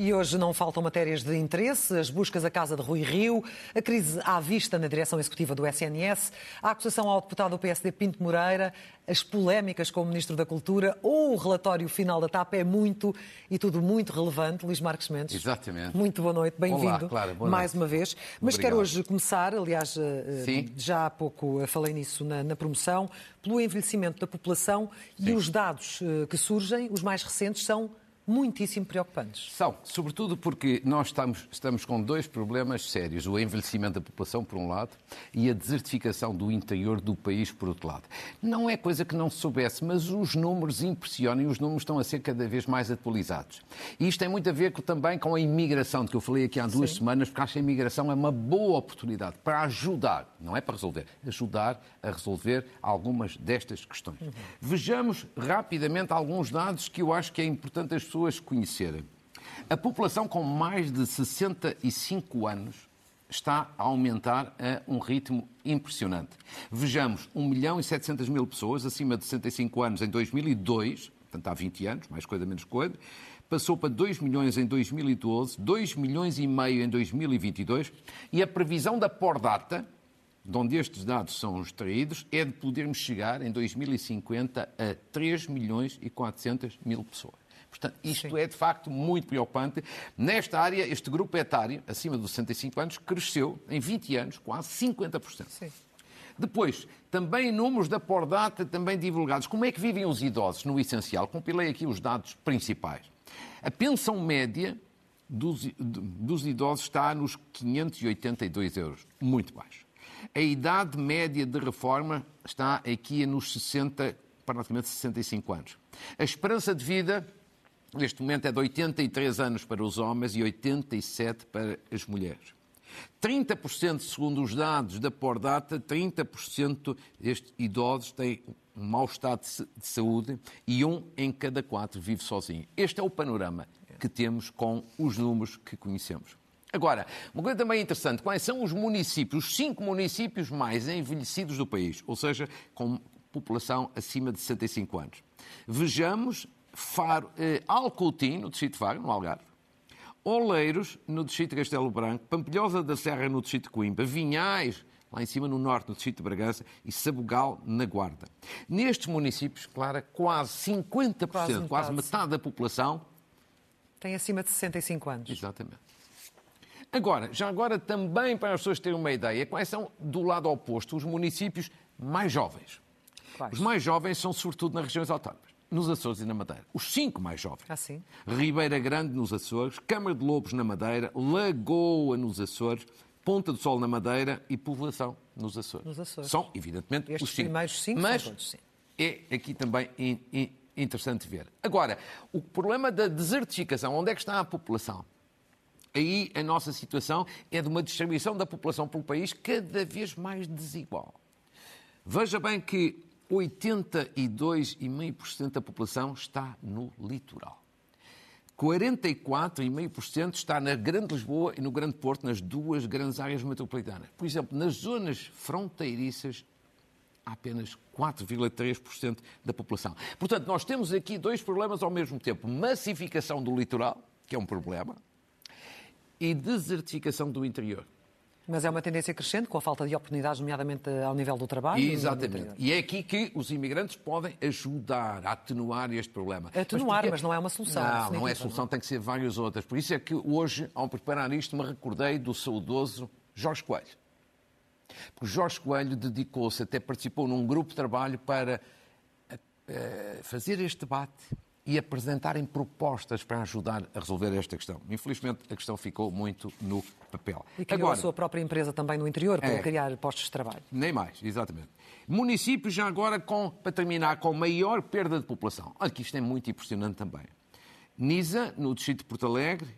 E hoje não faltam matérias de interesse, as buscas à casa de Rui Rio, a crise à vista na direção executiva do SNS, a acusação ao deputado do PSD Pinto Moreira, as polémicas com o Ministro da Cultura ou o relatório final da TAP é muito e tudo muito relevante. Luís Marques Mendes. Exatamente. Muito boa noite, bem-vindo claro, mais uma vez. Mas Obrigado. quero hoje começar, aliás, eh, Sim. já há pouco eh, falei nisso na, na promoção, pelo envelhecimento da população e Sim. os dados eh, que surgem, os mais recentes, são muitíssimo preocupantes. São, sobretudo porque nós estamos, estamos com dois problemas sérios: o envelhecimento da população, por um lado, e a desertificação do interior do país, por outro lado. Não é coisa que não se soubesse, mas os números impressionam e os números estão a ser cada vez mais atualizados. E isto tem muito a ver com- também com a imigração, de que eu falei aqui há duas semanas, porque acho que a imigração é uma boa oportunidade para ajudar, não é para resolver, ajudar a resolver algumas destas questões. Vejamos rapidamente alguns dados que eu acho que é importante as pessoas conhecerem. A população com mais de 65 anos está a aumentar a um ritmo impressionante. Vejamos, 1 milhão e 700 mil pessoas acima de 65 anos em 2002, portanto há 20 anos, mais coisa menos coisa, passou para 2 milhões em 2012, 2 milhões e meio em 2022 e a previsão da Pordata, de onde estes dados são extraídos, é de podermos chegar em 2050 a 3 milhões e 400 mil pessoas. Portanto, isto Sim. é de facto muito preocupante. Nesta área, este grupo etário, acima dos 65 anos, cresceu em 20 anos quase 50%. Sim. Depois, também números da Pordata também divulgados. Como é que vivem os idosos, no essencial? Compilei aqui os dados principais. A pensão média dos, dos idosos está nos 582 euros, muito baixo. A idade média de reforma está aqui nos 60, praticamente 65 anos. A esperança de vida, neste momento, é de 83 anos para os homens e 87 para as mulheres. 30%, segundo os dados da Pordata, 30% destes idosos têm um mau estado de sa- de saúde e um em cada quatro vive sozinho. Este é o panorama que temos com os números que conhecemos. Agora, uma coisa também interessante, quais são os municípios, os cinco municípios mais envelhecidos do país, ou seja, com população acima de 65 anos. Vejamos Faro, eh, Alcoutim, no distrito de Faro, no Algarve, Oleiros, no distrito de Castelo Branco, Pampilhosa da Serra, no distrito de Coimbra, Vinhais, lá em cima no norte, no distrito de Bragança, e Sabugal, na Guarda. Nestes municípios, Clara, quase 50%, Quase quase metade. metade da população Tem acima de 65 anos. Exatamente. Agora, já agora também para as pessoas terem uma ideia, quais são, do lado oposto, os municípios mais jovens? Quais? Os mais jovens são sobretudo nas regiões autónomas, nos Açores e na Madeira. Os cinco mais jovens. Ah, sim? Ribeira Grande nos Açores, Câmara de Lobos na Madeira, Lagoa nos Açores, Ponta do Sol na Madeira e Povoação nos Açores. Nos Açores. São, evidentemente, Estes os cinco. primeiros cinco são Mas todos, sim. é aqui também in- in- interessante ver. Agora, o problema da desertificação, onde é que está a população? Aí a nossa situação é de uma distribuição da população pelo país cada vez mais desigual. Veja bem que 82,5% da população está no litoral. 44,5% está na Grande Lisboa e no Grande Porto, nas duas grandes áreas metropolitanas. Por exemplo, nas zonas fronteiriças, há apenas 4,3% da população. Portanto, nós temos aqui dois problemas ao mesmo tempo: massificação do litoral, que é um problema, e desertificação do interior. Mas é uma tendência crescente, com a falta de oportunidades, nomeadamente ao nível do trabalho. Exatamente. E é aqui que os imigrantes podem ajudar a atenuar este problema. Atenuar, porquê? mas não é uma solução, Não, não é não solução, é? tem que ser várias outras. Por isso é que hoje, ao preparar isto, me recordei do saudoso Jorge Coelho. Porque Jorge Coelho dedicou-se, até participou num grupo de trabalho para eh, fazer este debate e apresentarem propostas para ajudar a resolver esta questão. Infelizmente, a questão ficou muito no papel. E criou a sua própria empresa também no interior para É. criar postos de trabalho. Nem mais, exatamente. Municípios já agora, com, para terminar, com maior perda de população. Olha que isto é muito impressionante também. Nisa, no distrito de Porto Alegre,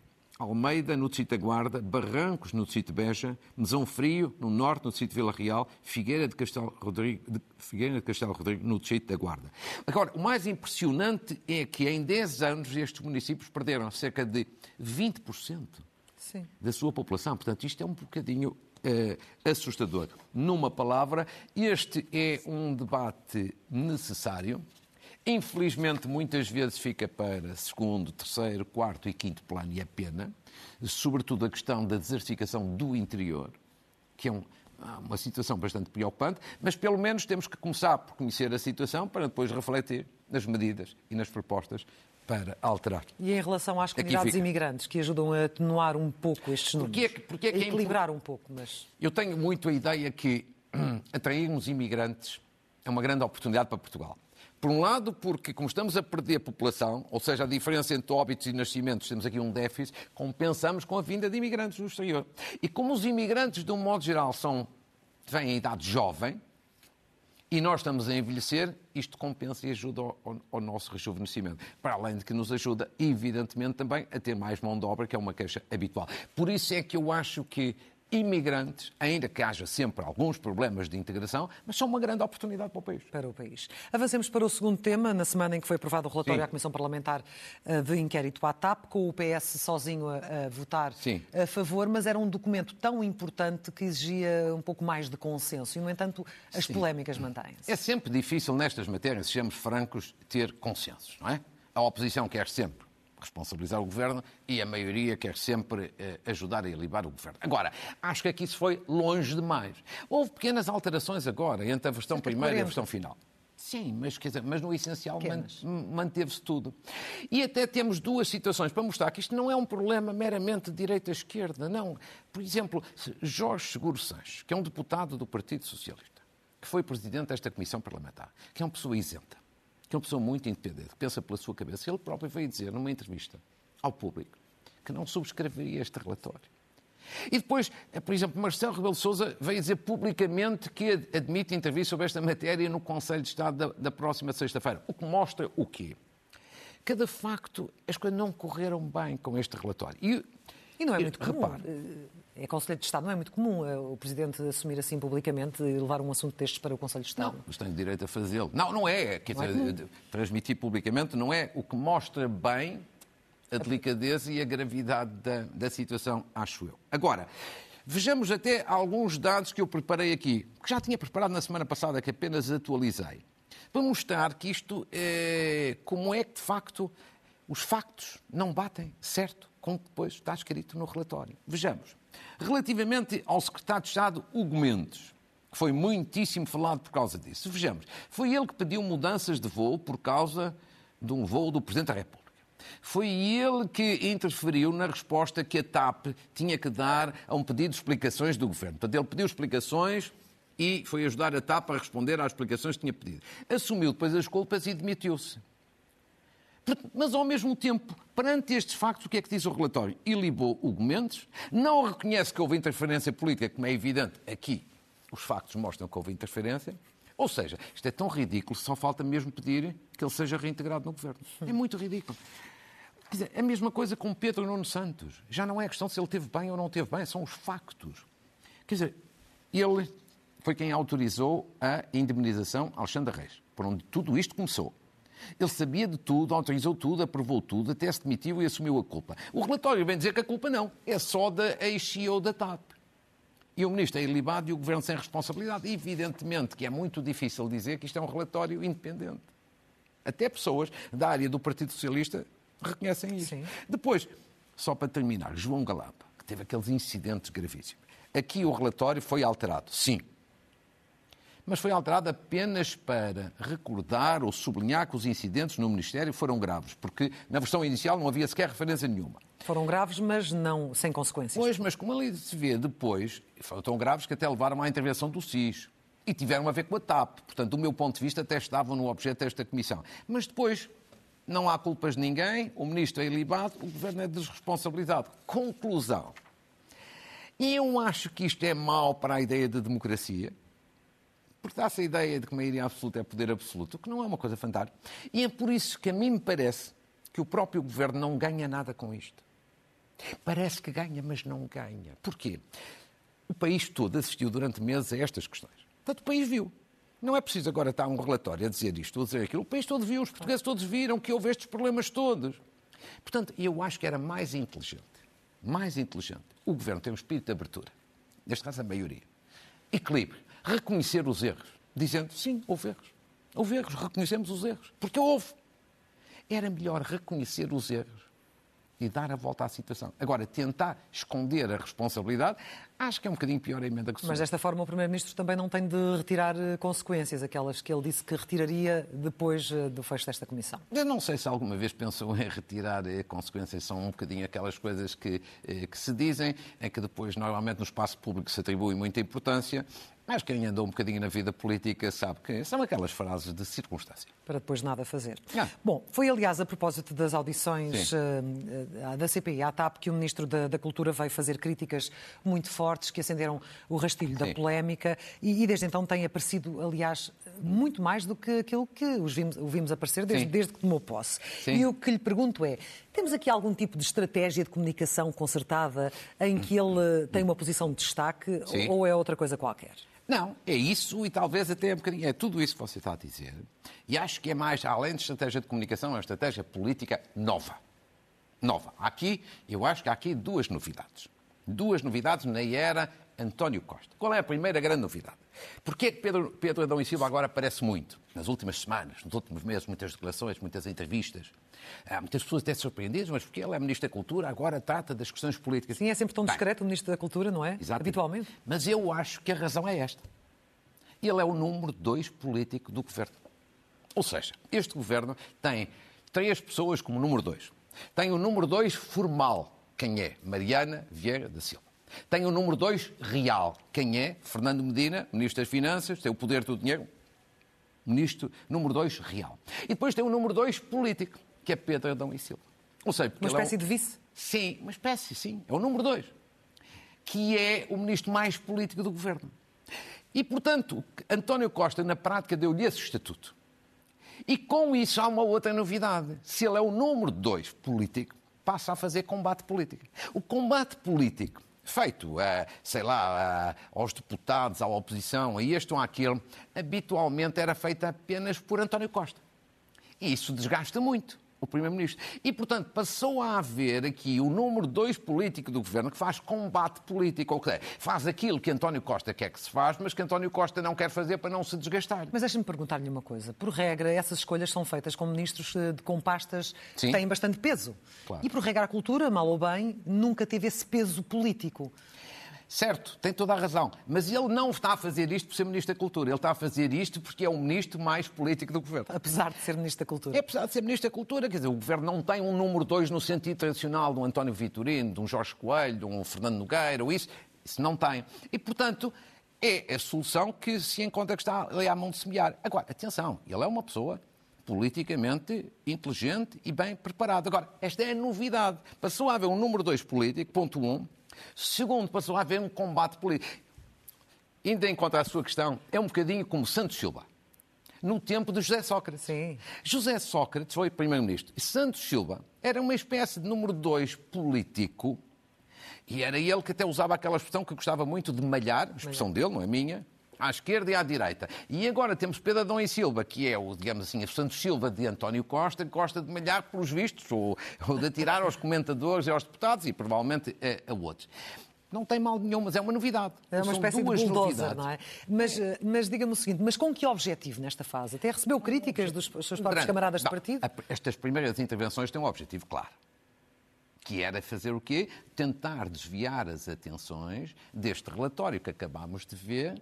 Almeida, no distrito da Guarda, Barrancos, no distrito de Beja, Mesão Frio, no norte, no distrito de Vila Real, Figueira de Castelo Rodrigo, de, Figueira de Castelo Rodrigo, no distrito da Guarda. Agora, o mais impressionante é que em 10 anos estes municípios perderam cerca de 20% Sim. da sua população. Portanto, isto é um bocadinho eh, assustador. Numa palavra, este é um debate necessário. Infelizmente, muitas vezes fica para segundo, terceiro, quarto e quinto plano, e é pena, sobretudo a questão da desertificação do interior, que é um, uma situação bastante preocupante, mas pelo menos temos que começar por conhecer a situação para depois refletir nas medidas e nas propostas para alterar. E em relação às comunidades imigrantes, que ajudam a atenuar um pouco estes números? Porque é que, porque é que a equilibrar é um pouco, mas... Eu tenho muito a ideia que atrairmos imigrantes é uma grande oportunidade para Portugal. Por um lado, porque como estamos a perder a população, ou seja, a diferença entre óbitos e nascimentos, temos aqui um déficit, compensamos com a vinda de imigrantes do exterior. E como os imigrantes, de um modo geral, são, vêm em idade jovem, e nós estamos a envelhecer, isto compensa e ajuda ao, ao, nosso rejuvenescimento. Para além de que nos ajuda, evidentemente, também a ter mais mão de obra, que é uma queixa habitual. Por isso é que eu acho que imigrantes, ainda que haja sempre alguns problemas de integração, mas são uma grande oportunidade para o país. Para o país. Avancemos para o segundo tema, na semana em que foi aprovado o relatório Sim. à Comissão Parlamentar eh, de Inquérito à TAP, com o PS sozinho a, a votar Sim. a favor, mas era um documento tão importante que exigia um pouco mais de consenso e, no entanto, as Sim. polémicas mantêm-se. É sempre difícil nestas matérias, sejamos francos, ter consensos, não é? A oposição quer sempre responsabilizar o governo e a maioria quer sempre eh, ajudar a elevar o governo. Agora, acho que aqui se foi longe demais. Houve pequenas alterações agora entre a versão primeira e a versão final. Sim, mas, quer dizer, mas no essencial manteve-se tudo. E até temos duas situações para mostrar que isto não é um problema meramente de direita-esquerda, não. Por exemplo, Jorge Seguro Sanches, que é um deputado do Partido Socialista, que foi presidente desta comissão parlamentar, que é uma pessoa isenta, que é uma pessoa muito independente, que pensa pela sua cabeça. Ele próprio veio dizer numa entrevista ao público que não subscreveria este relatório. E depois, eh, por exemplo, Marcelo Rebelo de Sousa veio dizer publicamente que admite intervir sobre esta matéria no Conselho de Estado da, da próxima sexta-feira. O que mostra o quê? Cada facto, as coisas não correram bem com este relatório. E, e não é muito comum. Repare, eh, é Conselho de Estado. Não é muito comum eh, o Presidente assumir assim publicamente e levar um assunto destes para o Conselho de Estado. Não, mas tenho direito a fazê-lo. Não, não é. Quer não dizer, é transmitir publicamente não é o que mostra bem a delicadeza e a gravidade da, da situação, acho eu. Agora, vejamos até alguns dados que eu preparei aqui, que já tinha preparado na semana passada, que apenas atualizei, para mostrar que isto é. como é que de facto os factos não batem certo com o que depois está escrito no relatório. Vejamos. Relativamente ao secretário de Estado Hugo Mendes, que foi muitíssimo falado por causa disso. Vejamos, foi ele que pediu mudanças de voo por causa de um voo do Presidente da República. Foi ele que interferiu na resposta que a TAP tinha que dar a um pedido de explicações do Governo. Portanto, ele pediu explicações e foi ajudar a TAP a responder às explicações que tinha pedido. Assumiu depois as culpas e demitiu-se. Mas, ao mesmo tempo, perante estes factos, o que é que diz o relatório? Ilibou Hugo Mendes, não reconhece que houve interferência política, como é evidente aqui. Os factos mostram que houve interferência. Ou seja, isto é tão ridículo, só falta mesmo pedir que ele seja reintegrado no governo. É muito ridículo. Quer dizer, a mesma coisa com Pedro Nuno Santos. Já não é questão se ele teve bem ou não teve bem, são os factos. Quer dizer, ele foi quem autorizou a indemnização Alexandre Reis, por onde tudo isto começou. Ele sabia de tudo, autorizou tudo, aprovou tudo, até se demitiu e assumiu a culpa. O relatório vem dizer que a culpa não, é só da ex-CEO da TAP. E o ministro é ilibado e o governo sem responsabilidade. Evidentemente que é muito difícil dizer que isto é um relatório independente. Até pessoas da área do Partido Socialista reconhecem isso. Sim. Depois, só para terminar, João Galamba, que teve aqueles incidentes gravíssimos. Aqui o relatório foi alterado, sim mas foi alterada apenas para recordar ou sublinhar que os incidentes no Ministério foram graves, porque na versão inicial não havia sequer referência nenhuma. Foram graves, mas não sem consequências. Pois, mas como ali se vê depois, foram tão graves que até levaram à intervenção do SIS. E tiveram a ver com a TAP. Portanto, do meu ponto de vista, até estavam no objeto desta comissão. Mas depois, não há culpas de ninguém, o ministro é ilibado, o governo é desresponsabilizado. Conclusão. Eu acho que isto é mau para a ideia de democracia porque dá-se a ideia de que maioria absoluta é poder absoluto, o que não é uma coisa fantástica. E é por isso que a mim me parece que o próprio governo não ganha nada com isto. Parece que ganha, mas não ganha. Porquê? O país todo assistiu durante meses a estas questões. Portanto, o país viu. Não é preciso agora estar um relatório a dizer isto ou a dizer aquilo. O país todo viu, os portugueses todos viram que houve estes problemas todos. Portanto, eu acho que era mais inteligente, mais inteligente, o governo ter um espírito de abertura, neste caso a maioria, equilíbrio, reconhecer os erros, dizendo sim, houve erros. Houve erros, reconhecemos os erros. Porque houve. Era melhor reconhecer os erros e dar a volta à situação. Agora, tentar esconder a responsabilidade, acho que é um bocadinho pior a emenda que Mas desta forma o Primeiro-Ministro também não tem de retirar eh, consequências, aquelas que ele disse que retiraria depois eh, do fecho desta comissão. Eu não sei se alguma vez pensou em retirar eh, consequências, são um bocadinho aquelas coisas que, que se dizem, em que depois normalmente no espaço público se atribui muita importância mas quem andou um bocadinho na vida política sabe que são aquelas frases de circunstância. Para depois nada fazer. Ah. Bom, foi aliás a propósito das audições uh, da CPI à TAP que o Ministro da, da, Cultura veio fazer críticas muito fortes que acenderam o rastilho Sim. da polémica e, e, desde então tem aparecido, aliás, muito mais do que aquilo que os vimos, o vimos aparecer desde, desde que tomou posse. Sim. E o que lhe pergunto é, temos aqui algum tipo de estratégia de comunicação concertada em que ele tem uma posição de destaque Sim. ou é outra coisa qualquer? Não, é isso e talvez até um bocadinho. É tudo isso que você está a dizer. E acho que é mais, além de estratégia de comunicação, é uma estratégia política nova. Nova. Aqui, eu acho que há aqui duas novidades. Duas novidades na era António Costa. Qual é a primeira grande novidade? Porquê que Pedro, Pedro Adão e Silva agora aparece muito? Nas últimas semanas, nos últimos meses, muitas declarações, muitas entrevistas. Há muitas pessoas até surpreendidas, mas porque ele é Ministro da Cultura, agora trata das questões políticas. Sim, é sempre tão discreto o Ministro da Cultura, não é? Exatamente. Habitualmente. Mas eu acho que a razão é esta. Ele é o número dois político do governo. Ou seja, este governo tem três pessoas como número dois. Tem o número dois formal. Quem é? Mariana Vieira da Silva. Tem o número dois real. Quem é? Fernando Medina, Ministro das Finanças, tem o poder do dinheiro. Ministro número dois real. E depois tem o número dois político que é Pedro Adão e Silva. Ou seja, uma espécie é um... de vice? Sim, uma espécie, sim. É o número dois. Que é o ministro mais político do governo. E, portanto, António Costa, na prática, deu-lhe esse estatuto. E com isso há uma outra novidade. Se ele é o número dois político, passa a fazer combate político. O combate político feito, a, sei lá, a, aos deputados, à oposição, a este ou àquele, habitualmente era feito apenas por António Costa. E isso desgasta muito o Primeiro-Ministro. E, portanto, passou a haver aqui o número dois político do Governo que faz combate político, ou que faz aquilo que António Costa quer que se faz, mas que António Costa não quer fazer para não se desgastar. Mas deixe-me perguntar-lhe uma coisa. Por regra, essas escolhas são feitas com ministros eh, de, com pastas Sim. que têm bastante peso. Claro. E, por regra, a cultura, mal ou bem, nunca teve esse peso político. Certo, tem toda a razão. Mas ele não está a fazer isto por ser Ministro da Cultura. Ele está a fazer isto porque é o ministro mais político do Governo. Apesar de ser Ministro da Cultura. É apesar de ser Ministro da Cultura. Quer dizer, o Governo não tem um número dois no sentido tradicional de um António Vitorino, de um Jorge Coelho, de um Fernando Nogueira, ou isso. Isso não tem. E, portanto, é a solução que se encontra que está ali à mão de semear. Agora, atenção, ele é uma pessoa politicamente inteligente e bem preparado. Agora, esta é a novidade. Passou a haver um número dois político, ponto um, Segundo, passou a haver um combate político. Ainda em conta a sua questão, é um bocadinho como Santos Silva. No tempo de José Sócrates. Sim. José Sócrates foi primeiro-ministro. E Santos Silva era uma espécie de número dois político. E era ele que até usava aquela expressão que gostava muito de malhar, expressão dele, não é minha, à esquerda e à direita. E agora temos Pedro Adão e Silva, que é o, digamos assim, o Santos Silva de António Costa, que gosta de malhar pelos vistos, ou, ou de atirar aos comentadores e aos deputados, e provavelmente a, a outros. Não tem mal nenhum, mas é uma novidade. É uma espécie de bulldozer, não é? Mas, eh, mas diga-me o seguinte, mas com que objetivo nesta fase? Até recebeu críticas dos seus próprios camaradas de partido? Estas primeiras intervenções têm um objetivo claro que era fazer o quê? Tentar desviar as atenções deste relatório que acabámos de ver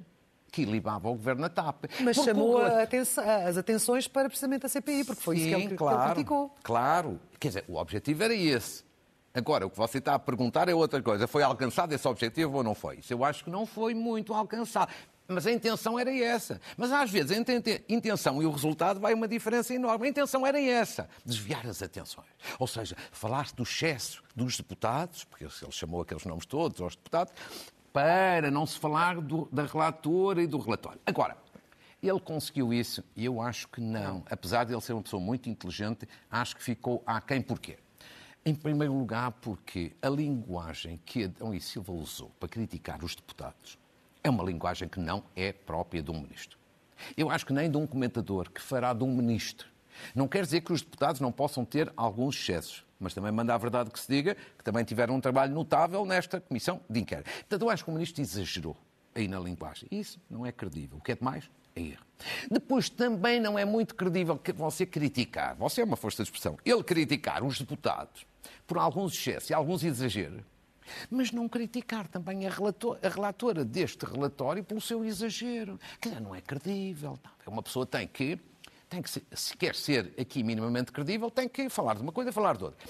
que libava o governo na TAP. Mas porque chamou atenção, as atenções para precisamente a CPI, porque foi Sim, isso que ele, claro, que ele criticou. Claro, quer dizer, o objetivo era esse. Agora, o que você está a perguntar é outra coisa. Foi alcançado esse objetivo ou não foi? Isso eu acho que não foi muito alcançado. Mas a intenção era essa. Mas às vezes a intenção e o resultado vai uma diferença enorme. A intenção era essa, desviar as atenções. Ou seja, falar-se do excesso dos deputados, porque ele chamou aqueles nomes todos aos deputados, para não se falar do, da relatora e do relatório. Agora, ele conseguiu isso e eu acho que não. Apesar de ele ser uma pessoa muito inteligente, acho que ficou aquém porquê? Em primeiro lugar, porque a linguagem que Adão e Silva usou para criticar os deputados é uma linguagem que não é própria de um ministro. Eu acho que nem de um comentador que fará de um ministro. Não quer dizer que os deputados não possam ter alguns excessos mas também manda a verdade que se diga que também tiveram um trabalho notável nesta comissão de inquérito. Portanto, eu acho que o ministro exagerou aí na linguagem. Isso não é credível. O que é demais? É erro. Depois também não é muito credível que você criticar, você é uma força de expressão, ele criticar os deputados por alguns excessos e alguns exageros, mas não criticar também a, relator, a relatora deste relatório pelo seu exagero. Que não é credível. É uma pessoa tem que, tem que, se quer ser aqui minimamente credível, tem que falar de uma coisa e falar de outra.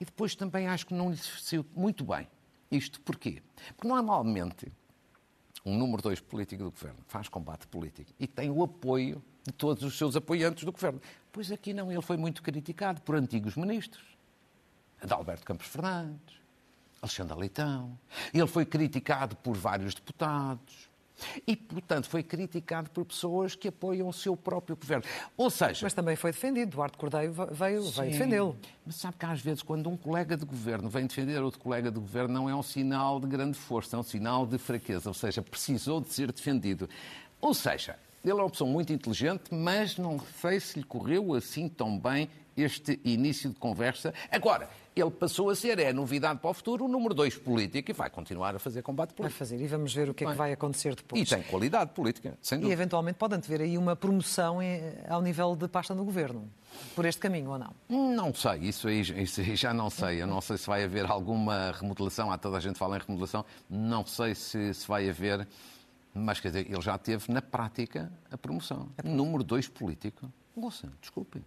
E depois também acho que não lhe saiu muito bem. Isto porquê? Porque normalmente um número dois político do governo faz combate político e tem o apoio de todos os seus apoiantes do governo. Pois aqui não, ele foi muito criticado por antigos ministros. Adalberto Campos Fernandes, Alexandre Leitão. Ele foi criticado por vários deputados. E, portanto, foi criticado por pessoas que apoiam o seu próprio governo. Ou seja. Mas também foi defendido. Duarte Cordeiro veio, veio defendê-lo. Mas sabe que às vezes, quando um colega de governo vem defender outro colega de governo, não é um sinal de grande força, é um sinal de fraqueza. Ou seja, precisou de ser defendido. Ou seja, ele é uma pessoa muito inteligente, mas não sei se lhe correu assim tão bem este início de conversa. Agora, ele passou a ser, é novidade para o futuro, o número dois político e vai continuar a fazer combate político. Vai fazer e vamos ver o que é que vai acontecer depois. E tem qualidade política, sem dúvida. E eventualmente pode haver aí uma promoção ao nível de pasta no governo, por este caminho ou não? Não sei, isso aí, isso aí já não sei. Eu não sei se vai haver alguma remodelação, há toda a gente fala em remodelação, não sei se, se vai haver, mas quer dizer, ele já teve na prática a promoção. Número dois político. Moça, desculpe.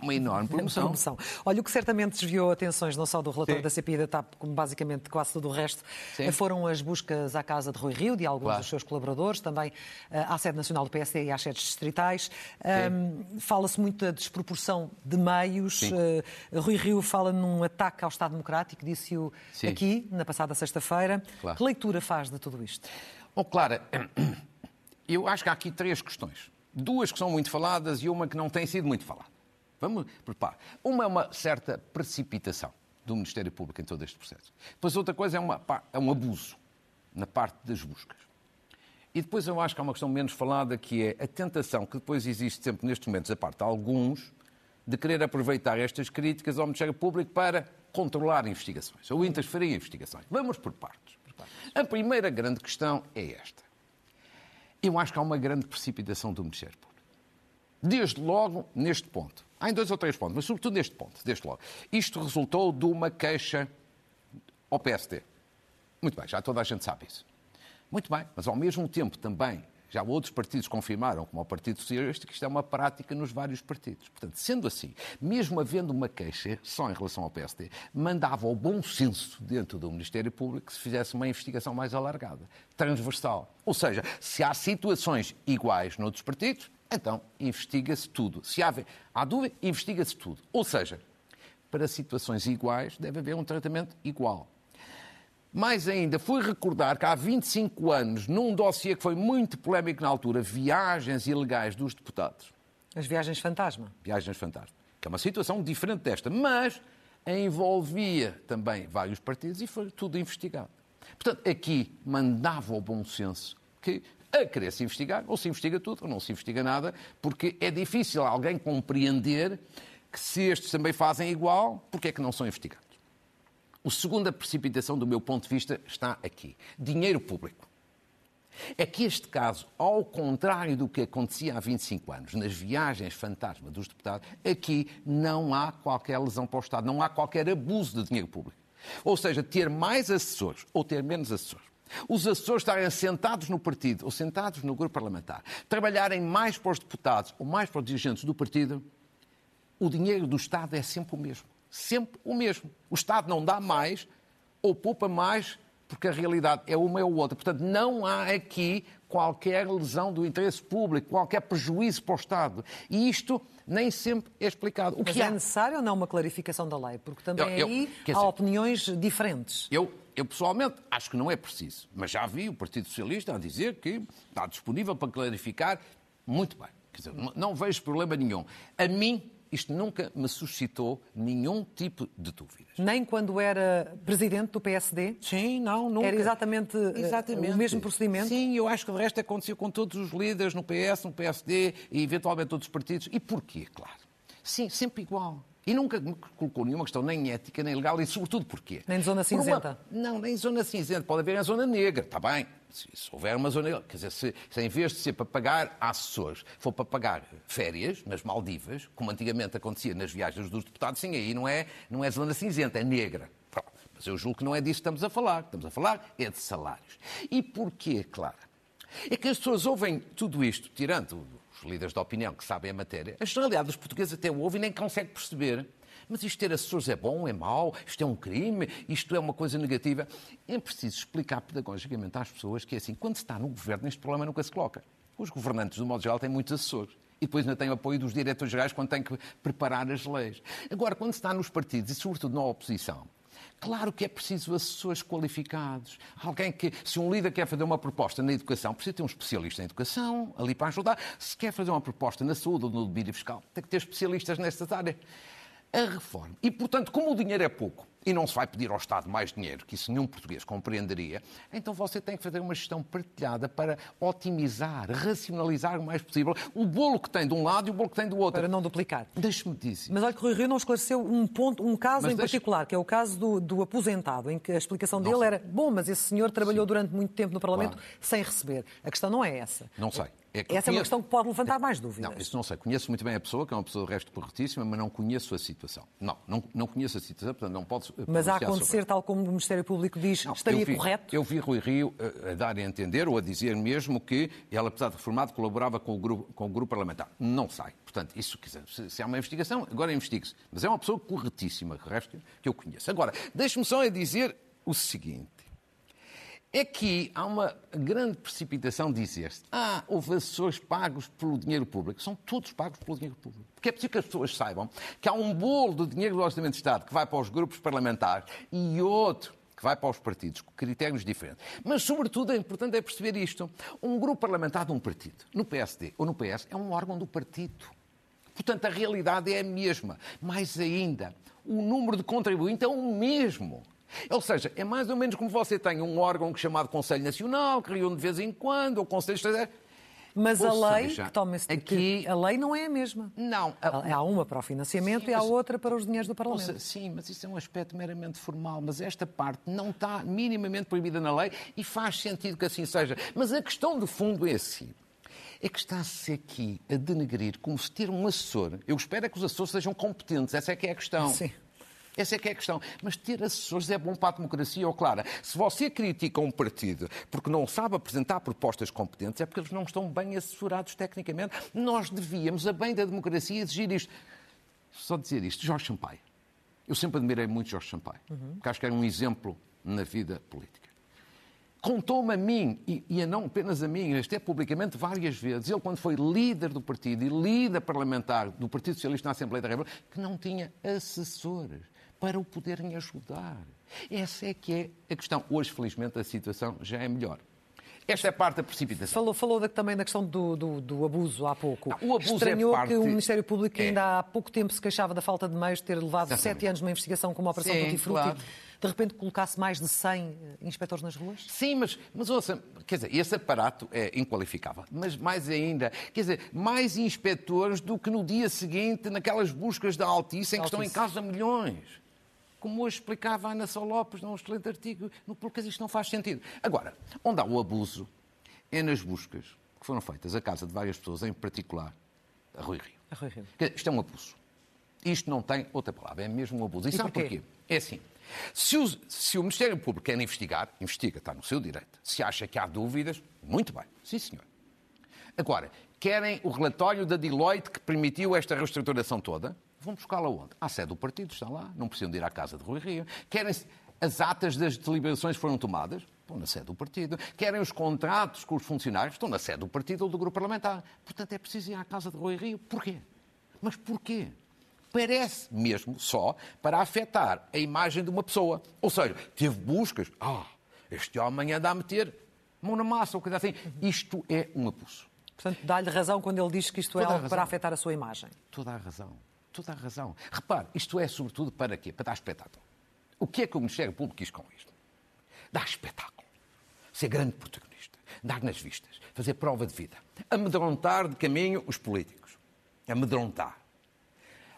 Uma enorme promoção. promoção. Olha, o que certamente desviou atenções não só do relator Sim. da CPI da TAP, como basicamente quase todo o resto, Sim. foram as buscas à casa de Rui Rio, de alguns claro. dos seus colaboradores, também eh, à sede nacional do PSD e às sedes distritais. Um, Fala-se muito da desproporção de meios. Uh, Rui Rio fala num ataque ao Estado Democrático, disse-o aqui, na passada sexta-feira. Claro. Que leitura faz de tudo isto? Oh, Clara, eu acho que há aqui três questões. Duas que são muito faladas e uma que não tem sido muito falada. Vamos preparar. Uma é uma certa precipitação do Ministério Público em todo este processo. Depois outra coisa é, uma, é um abuso na parte das buscas. E depois eu acho que há uma questão menos falada que é a tentação que depois existe sempre nestes momentos, a parte de alguns, de querer aproveitar estas críticas ao Ministério Público para controlar investigações ou interferir em investigações. Vamos por partes. A primeira grande questão é esta. Eu acho que há uma grande precipitação do Ministério Público. Desde logo neste ponto. Há em dois ou três pontos, mas sobretudo neste ponto, desde logo. Isto resultou de uma queixa ao PSD. Muito bem, já toda a gente sabe isso. Muito bem, mas ao mesmo tempo também já outros partidos confirmaram, como o Partido Socialista, que isto é uma prática nos vários partidos. Portanto, sendo assim, mesmo havendo uma queixa só em relação ao PSD, mandava o bom senso dentro do Ministério Público que se fizesse uma investigação mais alargada, transversal. Ou seja, se há situações iguais noutros partidos, então investiga-se tudo. Se há, há dúvida, investiga-se tudo. Ou seja, para situações iguais deve haver um tratamento igual. Mais ainda, fui recordar que há 25 anos, num dossiê que foi muito polémico na altura, viagens ilegais dos deputados. As viagens fantasma. Viagens fantasma. Que é uma situação diferente desta, mas envolvia também vários partidos e foi tudo investigado. Portanto, aqui mandava o bom senso que a querer se investigar, ou se investiga tudo ou não se investiga nada, porque é difícil alguém compreender que se estes também fazem igual, porque é que não são investigados. A segunda precipitação, do meu ponto de vista, está aqui. Dinheiro público. É que este caso, ao contrário do que acontecia há 25 anos, nas viagens fantasma dos deputados, aqui não há qualquer lesão para o Estado, não há qualquer abuso de dinheiro público. Ou seja, ter mais assessores ou ter menos assessores. Os assessores estarem sentados no partido ou sentados no grupo parlamentar, trabalharem mais para os deputados ou mais para os dirigentes do partido, o dinheiro do Estado é sempre o mesmo sempre o mesmo. O Estado não dá mais ou poupa mais porque a realidade é uma ou outra. Portanto, não há aqui qualquer lesão do interesse público, qualquer prejuízo para o Estado. E isto nem sempre é explicado. O Mas que é há... necessário ou não uma clarificação da lei? Porque também eu, eu, aí há dizer, opiniões diferentes. Eu, eu, pessoalmente, acho que não é preciso. Mas já vi o Partido Socialista a dizer que está disponível para clarificar. Muito bem. Quer dizer, não, vejo problema nenhum. A mim isto nunca me suscitou nenhum tipo de dúvidas. Nem quando era presidente do PSD? Sim, não, nunca. Era exatamente, eh, exatamente. o mesmo procedimento? Sim, eu acho que o resto aconteceu com todos os líderes no PS, no PSD e eventualmente outros partidos. E porquê, claro? Sim, sempre igual. E nunca me colocou nenhuma questão nem ética, nem legal, e sobretudo porquê? Nem de zona cinzenta? Uma... Não, nem zona cinzenta. Pode haver a zona negra, está bem. Se, se, houver uma zona. Quer dizer, se, se, em vez de ser para pagar assessores, for para pagar férias nas Maldivas, como antigamente acontecia nas viagens dos deputados, sim, aí não é, não é zona cinzenta, é negra. Mas eu julgo que não é disso que estamos a falar. Estamos a falar é de salários. E porquê, Clara? É que as pessoas ouvem tudo isto, tirando líderes de opinião que sabem a matéria, a generalidade dos portugueses até o ouvem e nem consegue perceber. Mas isto ter assessores é bom, é mau, isto é um crime, isto é uma coisa negativa. É preciso explicar pedagogicamente às pessoas que é assim, quando se está no governo, este problema nunca se coloca. Os governantes, do modo geral, têm muitos assessores. E depois ainda têm o apoio dos diretores gerais quando têm que preparar as leis. Agora, quando se está nos partidos e, sobretudo, na oposição, Claro que é preciso assessores qualificados. Alguém que, se um líder quer fazer uma proposta na educação, precisa ter um especialista em educação ali para ajudar. Se quer fazer uma proposta na saúde ou no domínio fiscal, tem que ter especialistas nessas áreas a reforma. E, portanto, como o dinheiro é pouco e não se vai pedir ao Estado mais dinheiro, que isso nenhum português compreenderia, então você tem que fazer uma gestão partilhada para otimizar, racionalizar o mais possível o bolo que tem de um lado e o bolo que tem do outro. Para não duplicar. Deixe-me dizer. Mas olha que o Rui Rio não esclareceu um ponto, um caso mas em deixe... particular, que é o caso do, do aposentado, em que a explicação não dele sei. era, bom, mas esse senhor trabalhou Sim. durante muito tempo no Parlamento claro. sem receber. A questão não é essa. Não sei. É Essa conheço... é uma questão que pode levantar mais dúvidas. Não, isso não sei. Conheço muito bem a pessoa, que é uma pessoa de resto corretíssima, mas não conheço a situação. Não, não, não conheço a situação, portanto não posso. Mas a acontecer, sobre... tal como o Ministério Público diz, não, estaria eu vi, correto? Eu vi Rui Rio a, eh, a, dar a entender, ou a dizer mesmo, que ele, apesar de reformado, colaborava com o grupo, com o grupo parlamentar. Não sai. Portanto, isso, quiser, se, se há uma investigação, agora investigue-se. Mas é uma pessoa corretíssima, que resto que eu conheço. Agora, deixe-me só a dizer o seguinte. Aqui há uma grande precipitação de dizer-se ah, houve assessores pagos pelo dinheiro público. São todos pagos pelo dinheiro público. Porque é preciso que as pessoas saibam que há um bolo de dinheiro do Orçamento de Estado que vai para os grupos parlamentares e outro que vai para os partidos, com critérios diferentes. Mas, sobretudo, é importante é perceber isto. Um grupo parlamentar de um partido, no PSD ou no PS, é um órgão do partido. Portanto, a realidade é a mesma. Mais ainda, o número de contribuintes é o mesmo. Ou seja, é mais ou menos como você tem um órgão chamado Conselho Nacional, que reúne de vez em quando, ou Conselho Estadual. Mas Ou a lei, seja, que toma -se aqui... a lei não é a mesma. Não. A... Há uma para o financiamento sim, e há outra para os dinheiros do Parlamento. Seja, sim, mas isso é um aspecto meramente formal. Mas esta parte não está minimamente proibida na lei e faz sentido que assim seja. Mas a questão de fundo é assim. É que está-se aqui a denegrir como se ter um assessor. Eu espero é que os assessores sejam competentes, essa é que é a questão. Sim. Essa é que é a questão. Mas ter assessores é bom para a democracia, ou clara. Se você critica um partido porque não sabe apresentar propostas competentes, é porque eles não estão bem assessorados tecnicamente. Nós devíamos, a bem da democracia, exigir isto. Só dizer isto, Jorge Sampaio. Eu sempre admirei muito Jorge Sampaio, uhum. porque acho que era um exemplo na vida política. Contou-me a mim, e, e a não apenas a mim, até publicamente várias vezes, ele quando foi líder do partido e líder parlamentar do Partido Socialista na Assembleia da República, que não tinha assessores para o poderem ajudar. Essa é que é a questão. Hoje, felizmente, a situação já é melhor. Esta é parte da precipitação. Falou, falou da, também da questão do, do, do, abuso há pouco. Não, o abuso é Estranhou é parte... que o Ministério Público é. ainda há pouco tempo se queixava da falta de meios de ter levado Exatamente. sete anos numa investigação como a Operação Tutti Frutti. Claro. De repente colocasse mais de 100 eh, inspectores nas ruas? Sim, mas, mas ouça, quer dizer, esse aparato é inqualificável. Mas mais ainda, quer dizer, mais inspectores do que no dia seguinte naquelas buscas da Altice em que Altice. estão em casa milhões como hoje explicava a Ana Sol Lopes num excelente artigo, porque isto não faz sentido. Agora, onde há o abuso é nas buscas que foram feitas à casa de várias pessoas, em particular a Rui Rio. A Rui Rio. Isto é um abuso. Isto não tem outra palavra, é mesmo um abuso. E, e sabe porquê? porquê? É assim. Se o, se o, Ministério Público quer investigar, investiga, está no seu direito. Se acha que há dúvidas, muito bem. Sim, senhor. Agora, querem o relatório da Deloitte que permitiu esta reestruturação toda? Vão buscá-la onde? À sede do partido, está lá, não precisam de ir à casa de Rui Rio. Querem as atas das deliberações foram tomadas? Estão na sede do partido. Querem os contratos com os funcionários? Estão na sede do partido ou do grupo parlamentar. Portanto, é preciso ir à casa de Rui Rio. Porquê? Mas porquê? Parece mesmo só para afetar a imagem de uma pessoa. Ou seja, teve buscas. Ah, este homem anda a meter mão na massa ou coisa assim. Isto é um abuso. Portanto, dá-lhe razão quando ele diz que isto é Toda é algo para afetar a sua imagem. Toda a razão toda a razão. Repare, isto é sobretudo para quê? Para dar espetáculo. O que é que o Ministério Público quis com isto? Dar espetáculo. Ser grande protagonista. Dar nas vistas. Fazer prova de vida. Amedrontar de caminho os políticos. Amedrontar.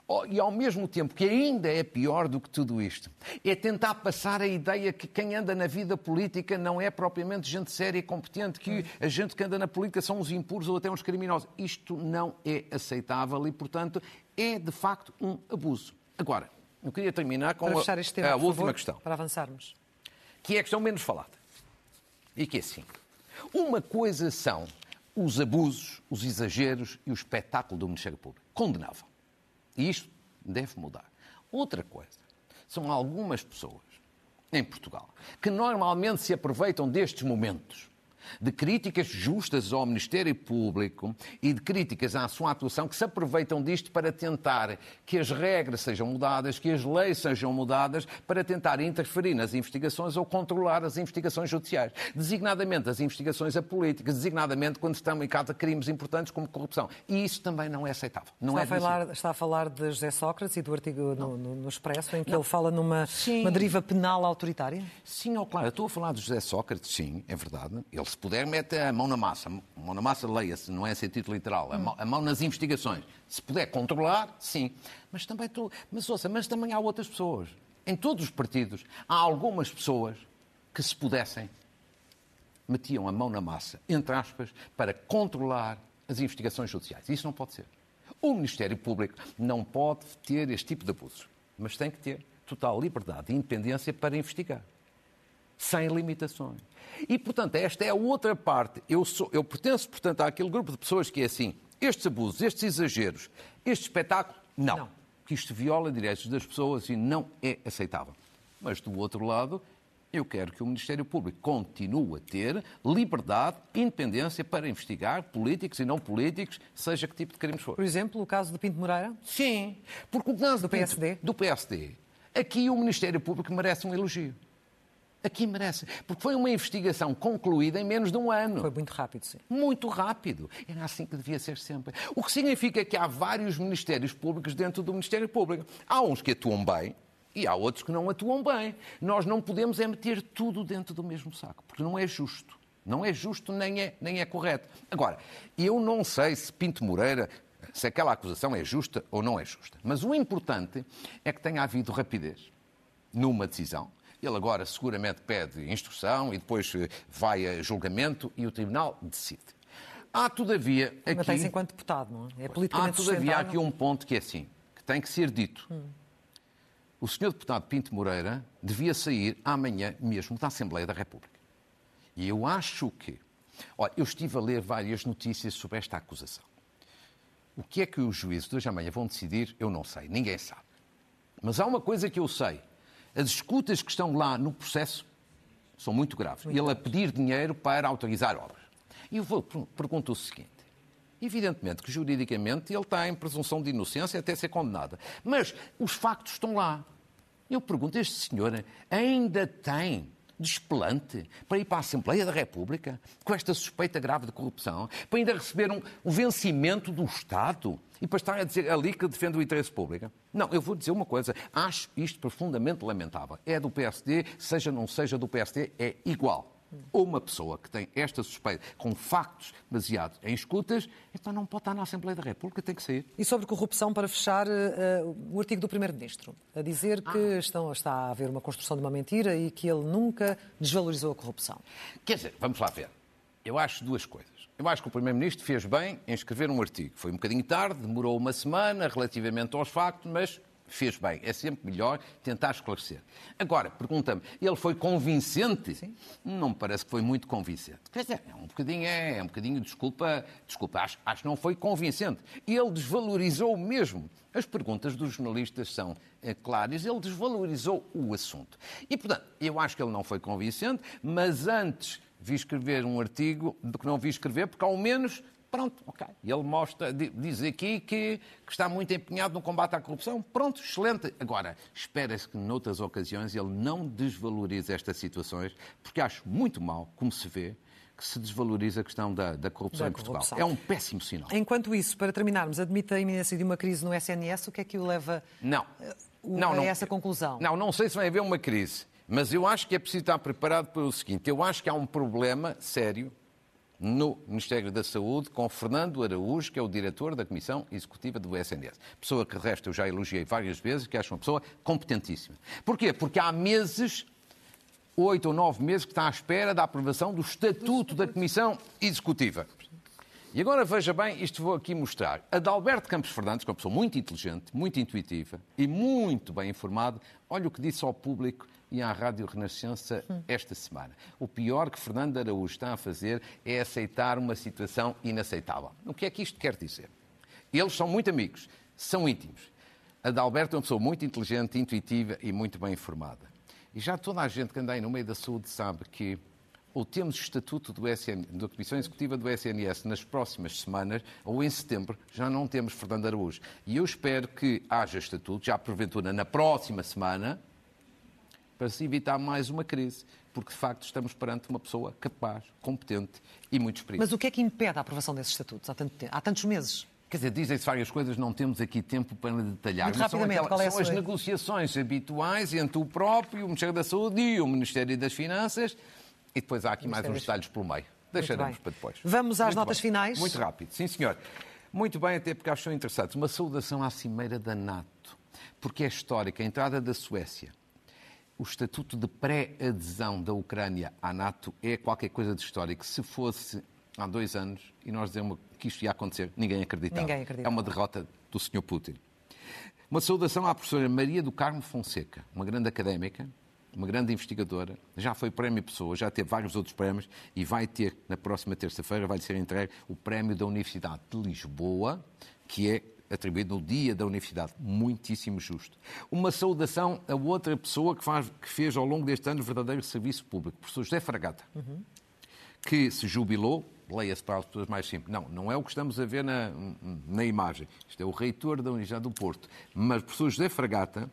Oh, e ao mesmo tempo, que ainda é pior do que tudo isto, é tentar passar a ideia que quem anda na vida política não é propriamente gente séria e competente, que a gente que anda na política são os impuros ou até uns criminosos. Isto não é aceitável e, portanto, é de facto um abuso. Agora, eu queria terminar com a, tema, a última favor, questão. Para avançarmos. Que é a questão menos falada. E que é assim. Uma coisa são os abusos, os exageros e o espetáculo do Ministério Público. Condenável. E isto deve mudar. Outra coisa são algumas pessoas em Portugal que normalmente se aproveitam destes momentos de críticas justas ao Ministério Público e de críticas à sua atuação que se aproveitam disto para tentar que as regras sejam mudadas, que as leis sejam mudadas, para tentar interferir nas investigações ou controlar as investigações judiciais. Designadamente as investigações a políticas, designadamente quando estão em casa crimes importantes como corrupção. E isso também não é aceitável. Não está, é a falar, está a falar de José Sócrates e do artigo no, no, no Expresso em que não. ele fala numa uma deriva penal autoritária? Sim, oh, claro. Eu estou a falar de José Sócrates, sim, é verdade. Ele se puder, mete a mão na massa. A mão na massa, leia-se, não é em sentido literal. A mão, a mão, nas investigações. Se puder controlar, sim. Mas também, tu, mas, ouça, mas também há outras pessoas. Em todos os partidos, há algumas pessoas que, se pudessem, metiam a mão na massa, entre aspas, para controlar as investigações judiciais. Isso não pode ser. O Ministério Público não pode ter este tipo de abusos, mas tem que ter total liberdade e independência para investigar sem limitações. E, portanto, esta é a outra parte. Eu, sou, eu pertenço, portanto, àquele grupo de pessoas que é assim, estes abusos, estes exageros, este espetáculo, não. não. Que isto viola direitos das pessoas e não é aceitável. Mas, do outro lado, eu quero que o Ministério Público continue a ter liberdade e independência para investigar políticos e não políticos, seja que tipo de crimes for. Por exemplo, o caso de Pinto Moreira? Sim, porque o caso do PSD? do PSD, aqui o Ministério Público merece um elogio aqui merece. Porque foi uma investigação concluída em menos de um ano. Foi muito rápido, sim. Muito rápido. Era assim que devia ser sempre. O que significa que há vários ministérios públicos dentro do Ministério Público. Há uns que atuam bem, e há outros que não atuam bem. Nós não podemos é meter tudo dentro do mesmo saco, porque não é justo. Não é justo nem é, nem é correto. Agora, eu não sei se Pinto Moreira, se aquela acusação é justa ou não é justa. Mas o importante é que tenha havido rapidez numa decisão, ele agora seguramente pede instrução e depois eh, vai a julgamento e o Tribunal decide. Há, todavia, aqui... Mas enquanto deputado, não é? É politicamente Há, todavia, aqui um ponto que é assim, que tem que ser dito. Hum. O senhor deputado Pinto Moreira devia sair amanhã mesmo da Assembleia da República. E eu acho que... Olha, eu estive a ler várias notícias sobre esta acusação. O que é que os juízes de hoje amanhã vão decidir, eu não sei, ninguém sabe. Mas há uma coisa que eu sei, as escutas que estão lá no processo são muito graves. Muito Ele a pedir dinheiro para autorizar obras. E eu vou, pergunto o seguinte. Evidentemente que juridicamente ele tem presunção de inocência até ser condenado. Mas os factos estão lá. Eu pergunto, este senhor ainda tem desplante para ir para a Assembleia da República com esta suspeita grave de corrupção, para ainda receber um, um vencimento do Estado e para estar a dizer ali que defende o interesse público. Não, eu vou dizer uma coisa, acho isto profundamente lamentável. É do PSD, seja não seja do PSD, é igual ou uma pessoa que tem esta suspeita com factos baseados em escutas, então não pode estar na Assembleia da República, tem que sair. E sobre corrupção, para fechar, uh, o artigo do Primeiro-Ministro, a dizer que ah. estão, está a haver uma construção de uma mentira e que ele nunca desvalorizou a corrupção. Quer dizer, vamos lá ver. Eu acho duas coisas. Eu acho que o Primeiro-Ministro fez bem em escrever um artigo. Foi um bocadinho tarde, demorou uma semana relativamente aos factos, mas fez bem. É sempre melhor tentar esclarecer. Agora, pergunta-me, ele foi convincente? Sim. Não me parece que foi muito convincente. Quer dizer, é um bocadinho, é, é um bocadinho, desculpa, desculpa, acho, acho que não foi convincente. Ele desvalorizou mesmo. As perguntas dos jornalistas são é, claras, ele desvalorizou o assunto. E, portanto, eu acho que ele não foi convincente, mas antes vi escrever um artigo do que não vi escrever, porque ao menos Pronto, ok. Ele mostra, diz aqui que, que, está muito empenhado no combate à corrupção. Pronto, excelente. Agora, espera-se que noutras ocasiões ele não desvalorize estas situações, porque acho muito mal, como se vê, que se desvaloriza a questão da, da corrupção da em Portugal. Corrupção. É um péssimo sinal. Enquanto isso, para terminarmos, admite a iminência de uma crise no SNS, o que é que o leva não. Uh, não, a não, essa conclusão? Não, não sei se vai haver uma crise, mas eu acho que é preciso estar preparado para o seguinte: eu acho que há um problema sério no Ministério da Saúde com Fernando Araújo, que é o diretor da Comissão Executiva do SNS. Pessoa que, de resto, eu já elogiei várias vezes, que acho uma pessoa competentíssima. Porquê? Porque há meses, oito ou nove meses, que está à espera da aprovação do Estatuto da Comissão Executiva. E agora veja bem, isto vou aqui mostrar. Adalberto Campos Fernandes, que é uma pessoa muito inteligente, muito intuitiva e muito bem informada, olha o que disse ao público e à Rádio Renascença esta semana. O pior que Fernando Araújo está a fazer é aceitar uma situação inaceitável. O que é que isto quer dizer? Eles são muito amigos, são íntimos. Adalberto é uma pessoa muito inteligente, intuitiva e muito bem informada. E já toda a gente que anda aí no meio da saúde sabe que ou temos estatuto do SN, da Comissão Executiva do SNS nas próximas semanas, ou em setembro já não temos Fernando Araújo. E eu espero que haja estatuto, já porventura na próxima semana, para se evitar mais uma crise. Porque, de facto, estamos perante uma pessoa capaz, competente e muito experiente. Mas o que é que impede a aprovação desses estatutos há, tanto há tantos meses? Quer dizer, dizem-se várias coisas, não temos aqui tempo para detalhar. Muito mas são, qual é são as negociações habituais entre o próprio Ministério da Saúde e o Ministério das Finanças. E depois há aqui mais uns detalhes pelo meio. Deixaremos para depois. Vamos às Muito notas bem. finais? Muito rápido, sim senhor. Muito bem, até porque acho interessantes. Uma saudação à cimeira da NATO, porque é histórica. A entrada da Suécia, o estatuto de pré-adesão da Ucrânia à NATO é qualquer coisa de histórico. Se fosse há dois anos e nós dizemos que isto ia acontecer, ninguém acreditava. Ninguém acreditava. É uma derrota do Sr. Putin. Uma saudação à professora Maria do Carmo Fonseca, uma grande académica, uma grande investigadora, já foi prémio Pessoa, já teve vários outros prémios e vai ter, na próxima terça-feira, vai ser entregue o prémio da Universidade de Lisboa, que é atribuído no dia da Universidade. Muitíssimo justo. Uma saudação a outra pessoa que, faz- que fez ao longo deste ano verdadeiro serviço público, o professor José Fragata que se jubilou, leia-se para as pessoas mais simples. Não, não é o que estamos a ver na, na imagem. Isto é o reitor da Universidade do Porto. Mas o professor José Fragata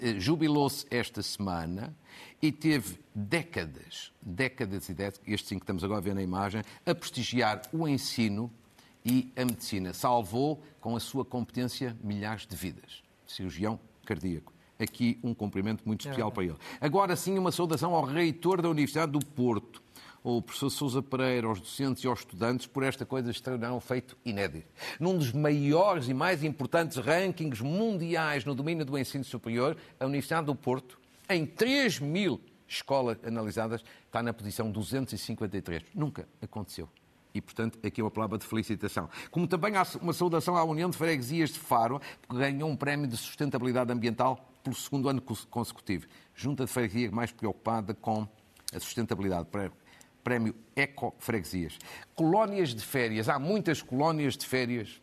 eh, jubilou-se esta semana e teve décadas, décadas e décadas, este sim que estamos agora a ver na imagem, a prestigiar o ensino e a medicina. Salvou, com a sua competência, milhares de vidas. Cirurgião cardíaco. Aqui um cumprimento muito especial para ele. Agora sim, uma saudação ao reitor da Universidade do Porto, o professor Sousa Pereira, aos docentes e aos estudantes, por esta coisa extraordinária, um feito inédito. Num dos maiores e mais importantes rankings mundiais no domínio do ensino superior, a Universidade do Porto, em 3 mil escolas analisadas, está na posição 253. Nunca aconteceu. E, portanto, aqui é uma palavra de felicitação. Como também há uma saudação à União de Freguesias de Faro, que ganhou um prémio de sustentabilidade ambiental pelo segundo ano cons- consecutivo. Junta de freguesia mais preocupada com a sustentabilidade. Pré- Prémio Eco Freguesias. Colónias de férias. Há muitas colónias de férias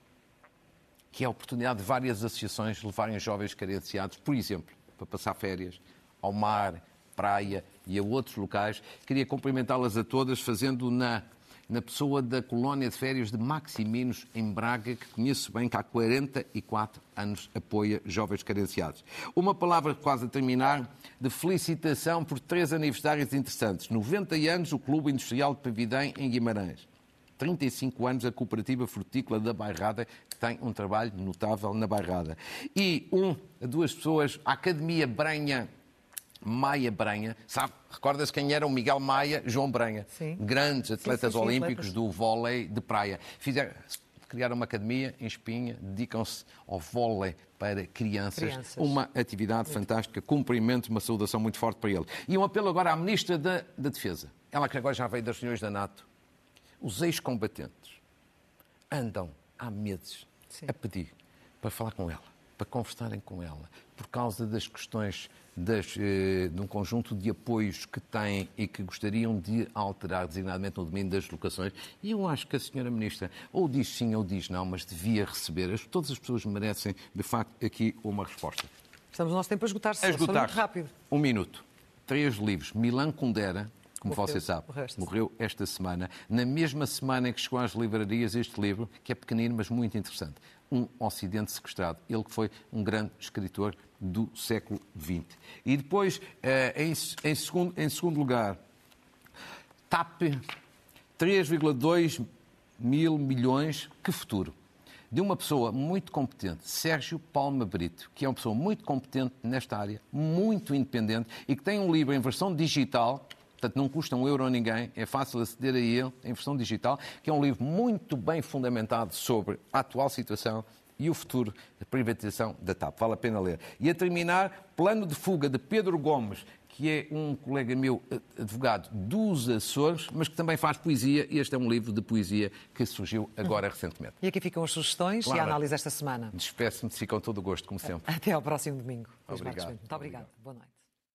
que é a oportunidade de várias associações levarem jovens carenciados, por exemplo, para passar férias ao mar, praia e a outros locais. Queria cumprimentá-las a todas, fazendo na, na pessoa da colónia de férias de Maximinos, em Braga, que conheço bem, que há 44 anos apoia jovens carenciados. Uma palavra quase a terminar, de felicitação por três aniversários interessantes. 90 anos o Clube Industrial de Pavidém, em Guimarães. 35 anos a Cooperativa Frutícola da Bairrada, que tem um trabalho notável na Bairrada. E um, duas pessoas, a Academia Branha, Maia Branha, sabe, recorda-se quem era o Miguel Maia, João Branha, Sim. grandes atletas sim, sim, olímpicos do vôlei de praia. Fizeram, criaram uma academia em Espinha, dedicam-se ao vôlei para crianças. Crianças. Uma atividade fantástica, cumprimento, uma saudação muito forte para ele. E um apelo agora à Ministra da, da Defesa, ela que agora já veio das reuniões da NATO. Os ex-combatentes andam há meses a pedir para falar com ela, para conversarem com ela, por causa das questões das, eh, de um conjunto de apoios que têm e que gostariam de alterar, designadamente no domínio das locações. E eu acho que a senhora Ministra ou diz sim ou diz não, mas devia receber. As- Todas as pessoas merecem, de facto, aqui uma resposta. Estamos no nosso tempo a esgotar-se. A esgotar. muito rápido. Um minuto. Três livros. Milan Kundera, como Morreu. você sabe, morreu esta semana. Na mesma semana em que chegou às livrarias este livro, que é pequenino, mas muito interessante. Um Ocidente Sequestrado. Ele que foi um grande escritor do século XX. E depois, eh, em, em segundo, em segundo lugar, TAP, 3,2 mil milhões, que futuro? De uma pessoa muito competente, Sérgio Palma Brito, que é uma pessoa muito competente nesta área, muito independente e que tem um livro em versão digital, Portanto, não custa um euro a ninguém, é fácil aceder a ele em versão digital, que é um livro muito bem fundamentado sobre a atual situação e o futuro da privatização da TAP. Vale a pena ler. E a terminar, Plano de Fuga de Pedro Gomes, que é um colega meu, advogado dos Açores, mas que também faz poesia. Este é um livro de poesia que surgiu agora recentemente. E aqui ficam as sugestões e a análise esta semana. Despeço-me, ficam todo o gosto, como sempre. Até ao próximo domingo. Obrigado. Muito obrigado. Boa noite.